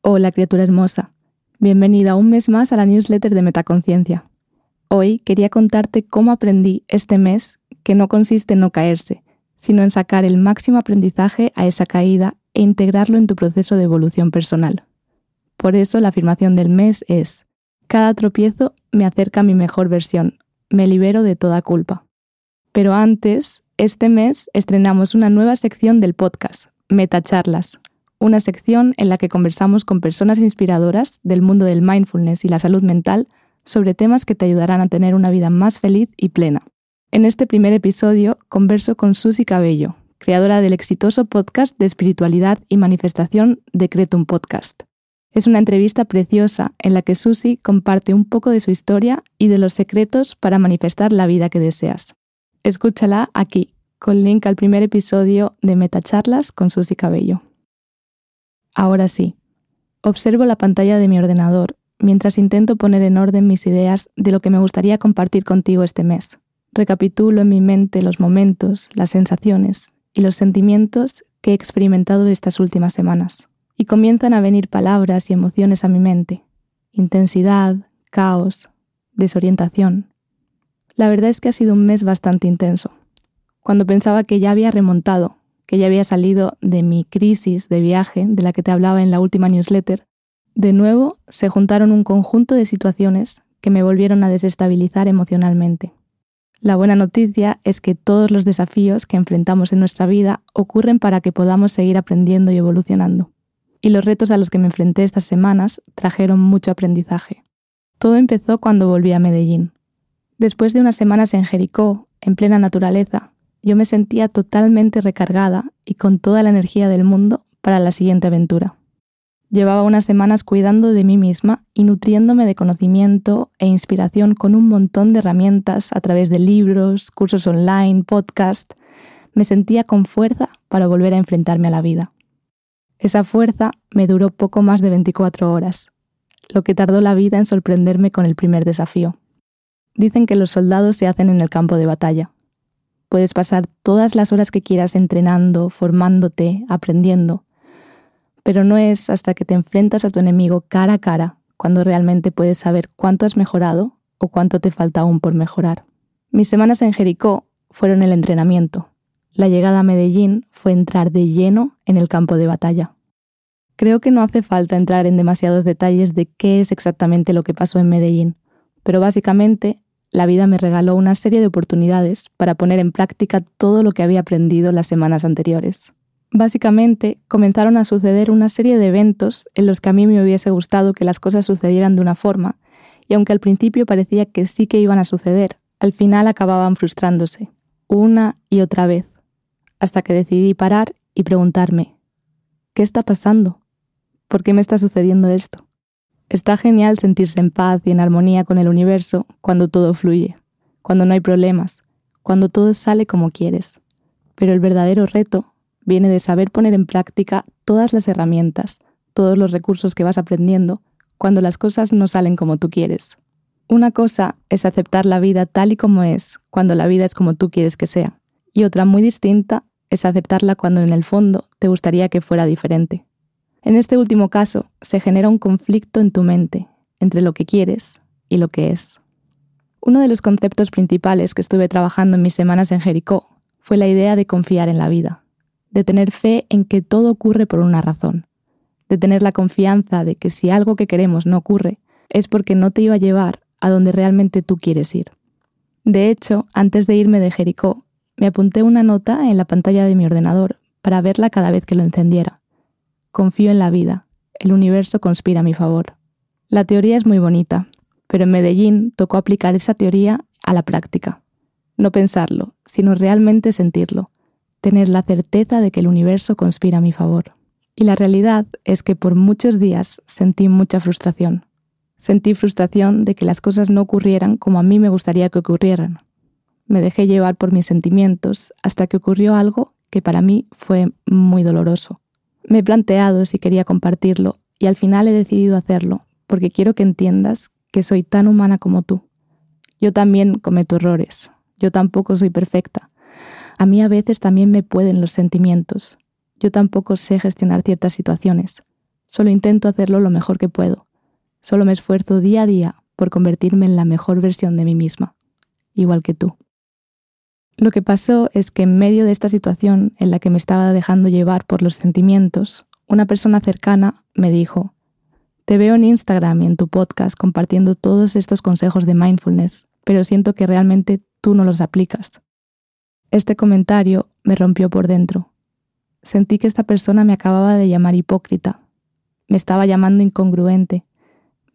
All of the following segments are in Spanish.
Hola criatura hermosa, bienvenida un mes más a la newsletter de Metaconciencia. Hoy quería contarte cómo aprendí este mes que no consiste en no caerse, sino en sacar el máximo aprendizaje a esa caída e integrarlo en tu proceso de evolución personal. Por eso la afirmación del mes es, cada tropiezo me acerca a mi mejor versión, me libero de toda culpa. Pero antes, este mes estrenamos una nueva sección del podcast, Metacharlas, una sección en la que conversamos con personas inspiradoras del mundo del mindfulness y la salud mental sobre temas que te ayudarán a tener una vida más feliz y plena. En este primer episodio converso con Susi Cabello, creadora del exitoso podcast de espiritualidad y manifestación Decretum Podcast. Es una entrevista preciosa en la que Susi comparte un poco de su historia y de los secretos para manifestar la vida que deseas. Escúchala aquí, con link al primer episodio de Metacharlas con Susi Cabello. Ahora sí, observo la pantalla de mi ordenador mientras intento poner en orden mis ideas de lo que me gustaría compartir contigo este mes. Recapitulo en mi mente los momentos, las sensaciones y los sentimientos que he experimentado estas últimas semanas. Y comienzan a venir palabras y emociones a mi mente. Intensidad, caos, desorientación. La verdad es que ha sido un mes bastante intenso. Cuando pensaba que ya había remontado, que ya había salido de mi crisis de viaje de la que te hablaba en la última newsletter, de nuevo se juntaron un conjunto de situaciones que me volvieron a desestabilizar emocionalmente. La buena noticia es que todos los desafíos que enfrentamos en nuestra vida ocurren para que podamos seguir aprendiendo y evolucionando. Y los retos a los que me enfrenté estas semanas trajeron mucho aprendizaje. Todo empezó cuando volví a Medellín. Después de unas semanas en Jericó, en plena naturaleza, yo me sentía totalmente recargada y con toda la energía del mundo para la siguiente aventura. Llevaba unas semanas cuidando de mí misma y nutriéndome de conocimiento e inspiración con un montón de herramientas a través de libros, cursos online, podcast. Me sentía con fuerza para volver a enfrentarme a la vida. Esa fuerza me duró poco más de 24 horas, lo que tardó la vida en sorprenderme con el primer desafío. Dicen que los soldados se hacen en el campo de batalla, Puedes pasar todas las horas que quieras entrenando, formándote, aprendiendo, pero no es hasta que te enfrentas a tu enemigo cara a cara cuando realmente puedes saber cuánto has mejorado o cuánto te falta aún por mejorar. Mis semanas en Jericó fueron el entrenamiento. La llegada a Medellín fue entrar de lleno en el campo de batalla. Creo que no hace falta entrar en demasiados detalles de qué es exactamente lo que pasó en Medellín, pero básicamente la vida me regaló una serie de oportunidades para poner en práctica todo lo que había aprendido las semanas anteriores. Básicamente, comenzaron a suceder una serie de eventos en los que a mí me hubiese gustado que las cosas sucedieran de una forma, y aunque al principio parecía que sí que iban a suceder, al final acababan frustrándose, una y otra vez, hasta que decidí parar y preguntarme, ¿qué está pasando? ¿Por qué me está sucediendo esto? Está genial sentirse en paz y en armonía con el universo cuando todo fluye, cuando no hay problemas, cuando todo sale como quieres. Pero el verdadero reto viene de saber poner en práctica todas las herramientas, todos los recursos que vas aprendiendo cuando las cosas no salen como tú quieres. Una cosa es aceptar la vida tal y como es, cuando la vida es como tú quieres que sea, y otra muy distinta es aceptarla cuando en el fondo te gustaría que fuera diferente. En este último caso, se genera un conflicto en tu mente entre lo que quieres y lo que es. Uno de los conceptos principales que estuve trabajando en mis semanas en Jericó fue la idea de confiar en la vida, de tener fe en que todo ocurre por una razón, de tener la confianza de que si algo que queremos no ocurre, es porque no te iba a llevar a donde realmente tú quieres ir. De hecho, antes de irme de Jericó, me apunté una nota en la pantalla de mi ordenador para verla cada vez que lo encendiera. Confío en la vida. El universo conspira a mi favor. La teoría es muy bonita, pero en Medellín tocó aplicar esa teoría a la práctica. No pensarlo, sino realmente sentirlo. Tener la certeza de que el universo conspira a mi favor. Y la realidad es que por muchos días sentí mucha frustración. Sentí frustración de que las cosas no ocurrieran como a mí me gustaría que ocurrieran. Me dejé llevar por mis sentimientos hasta que ocurrió algo que para mí fue muy doloroso. Me he planteado si quería compartirlo y al final he decidido hacerlo porque quiero que entiendas que soy tan humana como tú. Yo también cometo errores, yo tampoco soy perfecta. A mí a veces también me pueden los sentimientos. Yo tampoco sé gestionar ciertas situaciones. Solo intento hacerlo lo mejor que puedo. Solo me esfuerzo día a día por convertirme en la mejor versión de mí misma, igual que tú. Lo que pasó es que en medio de esta situación en la que me estaba dejando llevar por los sentimientos, una persona cercana me dijo, te veo en Instagram y en tu podcast compartiendo todos estos consejos de mindfulness, pero siento que realmente tú no los aplicas. Este comentario me rompió por dentro. Sentí que esta persona me acababa de llamar hipócrita, me estaba llamando incongruente,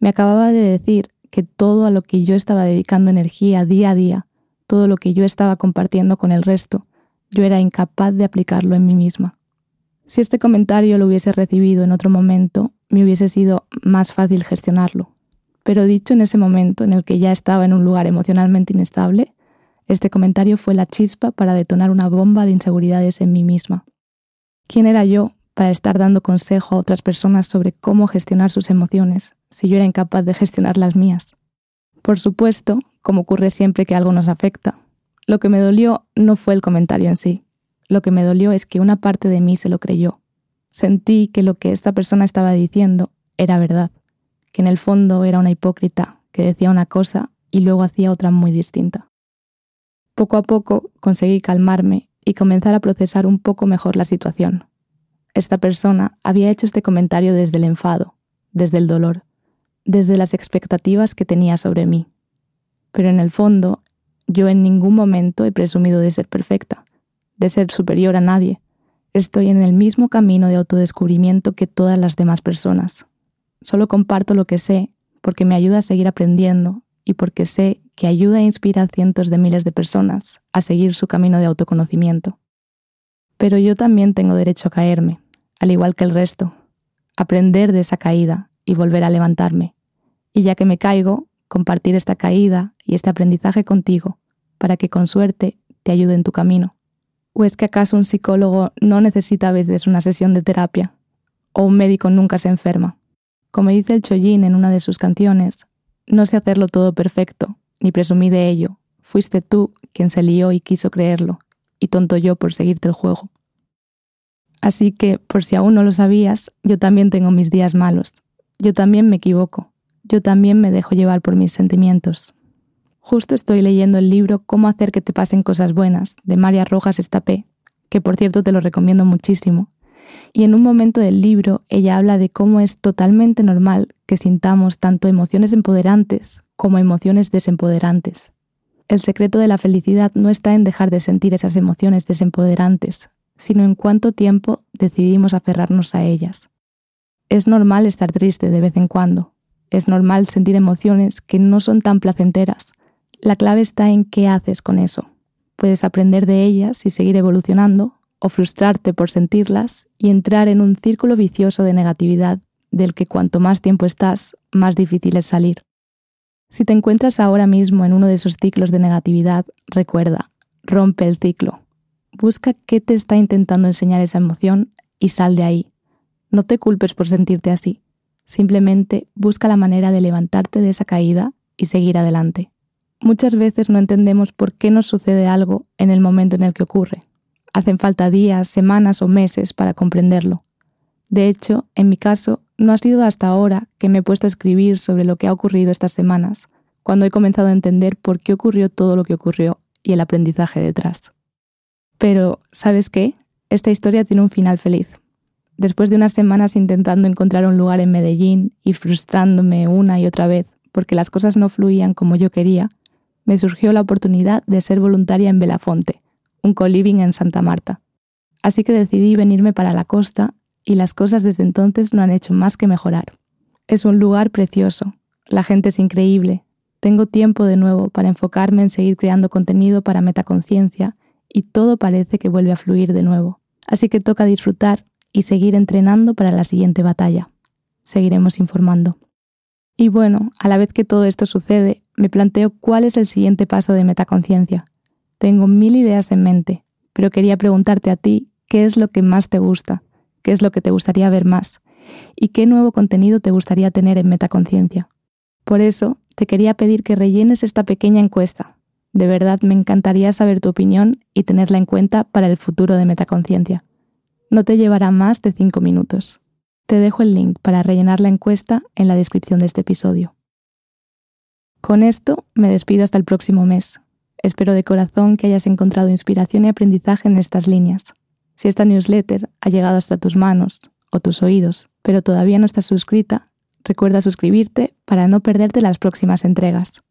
me acababa de decir que todo a lo que yo estaba dedicando energía día a día todo lo que yo estaba compartiendo con el resto, yo era incapaz de aplicarlo en mí misma. Si este comentario lo hubiese recibido en otro momento, me hubiese sido más fácil gestionarlo. Pero dicho en ese momento en el que ya estaba en un lugar emocionalmente inestable, este comentario fue la chispa para detonar una bomba de inseguridades en mí misma. ¿Quién era yo para estar dando consejo a otras personas sobre cómo gestionar sus emociones si yo era incapaz de gestionar las mías? Por supuesto, como ocurre siempre que algo nos afecta. Lo que me dolió no fue el comentario en sí. Lo que me dolió es que una parte de mí se lo creyó. Sentí que lo que esta persona estaba diciendo era verdad, que en el fondo era una hipócrita que decía una cosa y luego hacía otra muy distinta. Poco a poco conseguí calmarme y comenzar a procesar un poco mejor la situación. Esta persona había hecho este comentario desde el enfado, desde el dolor, desde las expectativas que tenía sobre mí pero en el fondo yo en ningún momento he presumido de ser perfecta, de ser superior a nadie. Estoy en el mismo camino de autodescubrimiento que todas las demás personas. Solo comparto lo que sé porque me ayuda a seguir aprendiendo y porque sé que ayuda e inspira a cientos de miles de personas a seguir su camino de autoconocimiento. Pero yo también tengo derecho a caerme, al igual que el resto, aprender de esa caída y volver a levantarme. Y ya que me caigo, compartir esta caída y este aprendizaje contigo para que con suerte te ayude en tu camino. ¿O es que acaso un psicólogo no necesita a veces una sesión de terapia? ¿O un médico nunca se enferma? Como dice el Chollín en una de sus canciones, no sé hacerlo todo perfecto, ni presumí de ello. Fuiste tú quien se lió y quiso creerlo, y tonto yo por seguirte el juego. Así que, por si aún no lo sabías, yo también tengo mis días malos. Yo también me equivoco yo también me dejo llevar por mis sentimientos. Justo estoy leyendo el libro Cómo hacer que te pasen cosas buenas, de María Rojas Estapé, que por cierto te lo recomiendo muchísimo. Y en un momento del libro ella habla de cómo es totalmente normal que sintamos tanto emociones empoderantes como emociones desempoderantes. El secreto de la felicidad no está en dejar de sentir esas emociones desempoderantes, sino en cuánto tiempo decidimos aferrarnos a ellas. Es normal estar triste de vez en cuando, es normal sentir emociones que no son tan placenteras. La clave está en qué haces con eso. Puedes aprender de ellas y seguir evolucionando, o frustrarte por sentirlas y entrar en un círculo vicioso de negatividad del que cuanto más tiempo estás, más difícil es salir. Si te encuentras ahora mismo en uno de esos ciclos de negatividad, recuerda, rompe el ciclo. Busca qué te está intentando enseñar esa emoción y sal de ahí. No te culpes por sentirte así. Simplemente busca la manera de levantarte de esa caída y seguir adelante. Muchas veces no entendemos por qué nos sucede algo en el momento en el que ocurre. Hacen falta días, semanas o meses para comprenderlo. De hecho, en mi caso, no ha sido hasta ahora que me he puesto a escribir sobre lo que ha ocurrido estas semanas, cuando he comenzado a entender por qué ocurrió todo lo que ocurrió y el aprendizaje detrás. Pero, ¿sabes qué? Esta historia tiene un final feliz. Después de unas semanas intentando encontrar un lugar en Medellín y frustrándome una y otra vez porque las cosas no fluían como yo quería, me surgió la oportunidad de ser voluntaria en Belafonte, un co-living en Santa Marta. Así que decidí venirme para la costa y las cosas desde entonces no han hecho más que mejorar. Es un lugar precioso, la gente es increíble, tengo tiempo de nuevo para enfocarme en seguir creando contenido para metaconciencia y todo parece que vuelve a fluir de nuevo. Así que toca disfrutar y seguir entrenando para la siguiente batalla. Seguiremos informando. Y bueno, a la vez que todo esto sucede, me planteo cuál es el siguiente paso de metaconciencia. Tengo mil ideas en mente, pero quería preguntarte a ti qué es lo que más te gusta, qué es lo que te gustaría ver más y qué nuevo contenido te gustaría tener en metaconciencia. Por eso, te quería pedir que rellenes esta pequeña encuesta. De verdad me encantaría saber tu opinión y tenerla en cuenta para el futuro de Metaconciencia. No te llevará más de cinco minutos. Te dejo el link para rellenar la encuesta en la descripción de este episodio. Con esto me despido hasta el próximo mes. Espero de corazón que hayas encontrado inspiración y aprendizaje en estas líneas. Si esta newsletter ha llegado hasta tus manos o tus oídos, pero todavía no estás suscrita, recuerda suscribirte para no perderte las próximas entregas.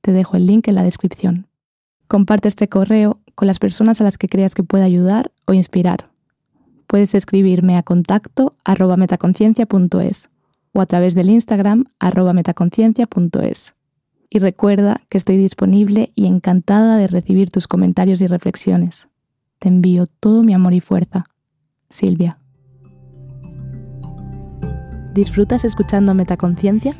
Te dejo el link en la descripción. Comparte este correo con las personas a las que creas que pueda ayudar o inspirar. Puedes escribirme a contacto arroba metaconciencia.es o a través del Instagram arroba metaconciencia.es. Y recuerda que estoy disponible y encantada de recibir tus comentarios y reflexiones. Te envío todo mi amor y fuerza. Silvia. ¿Disfrutas escuchando Metaconciencia?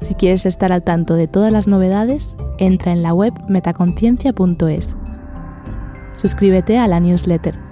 Si quieres estar al tanto de todas las novedades, entra en la web metaconciencia.es. Suscríbete a la newsletter.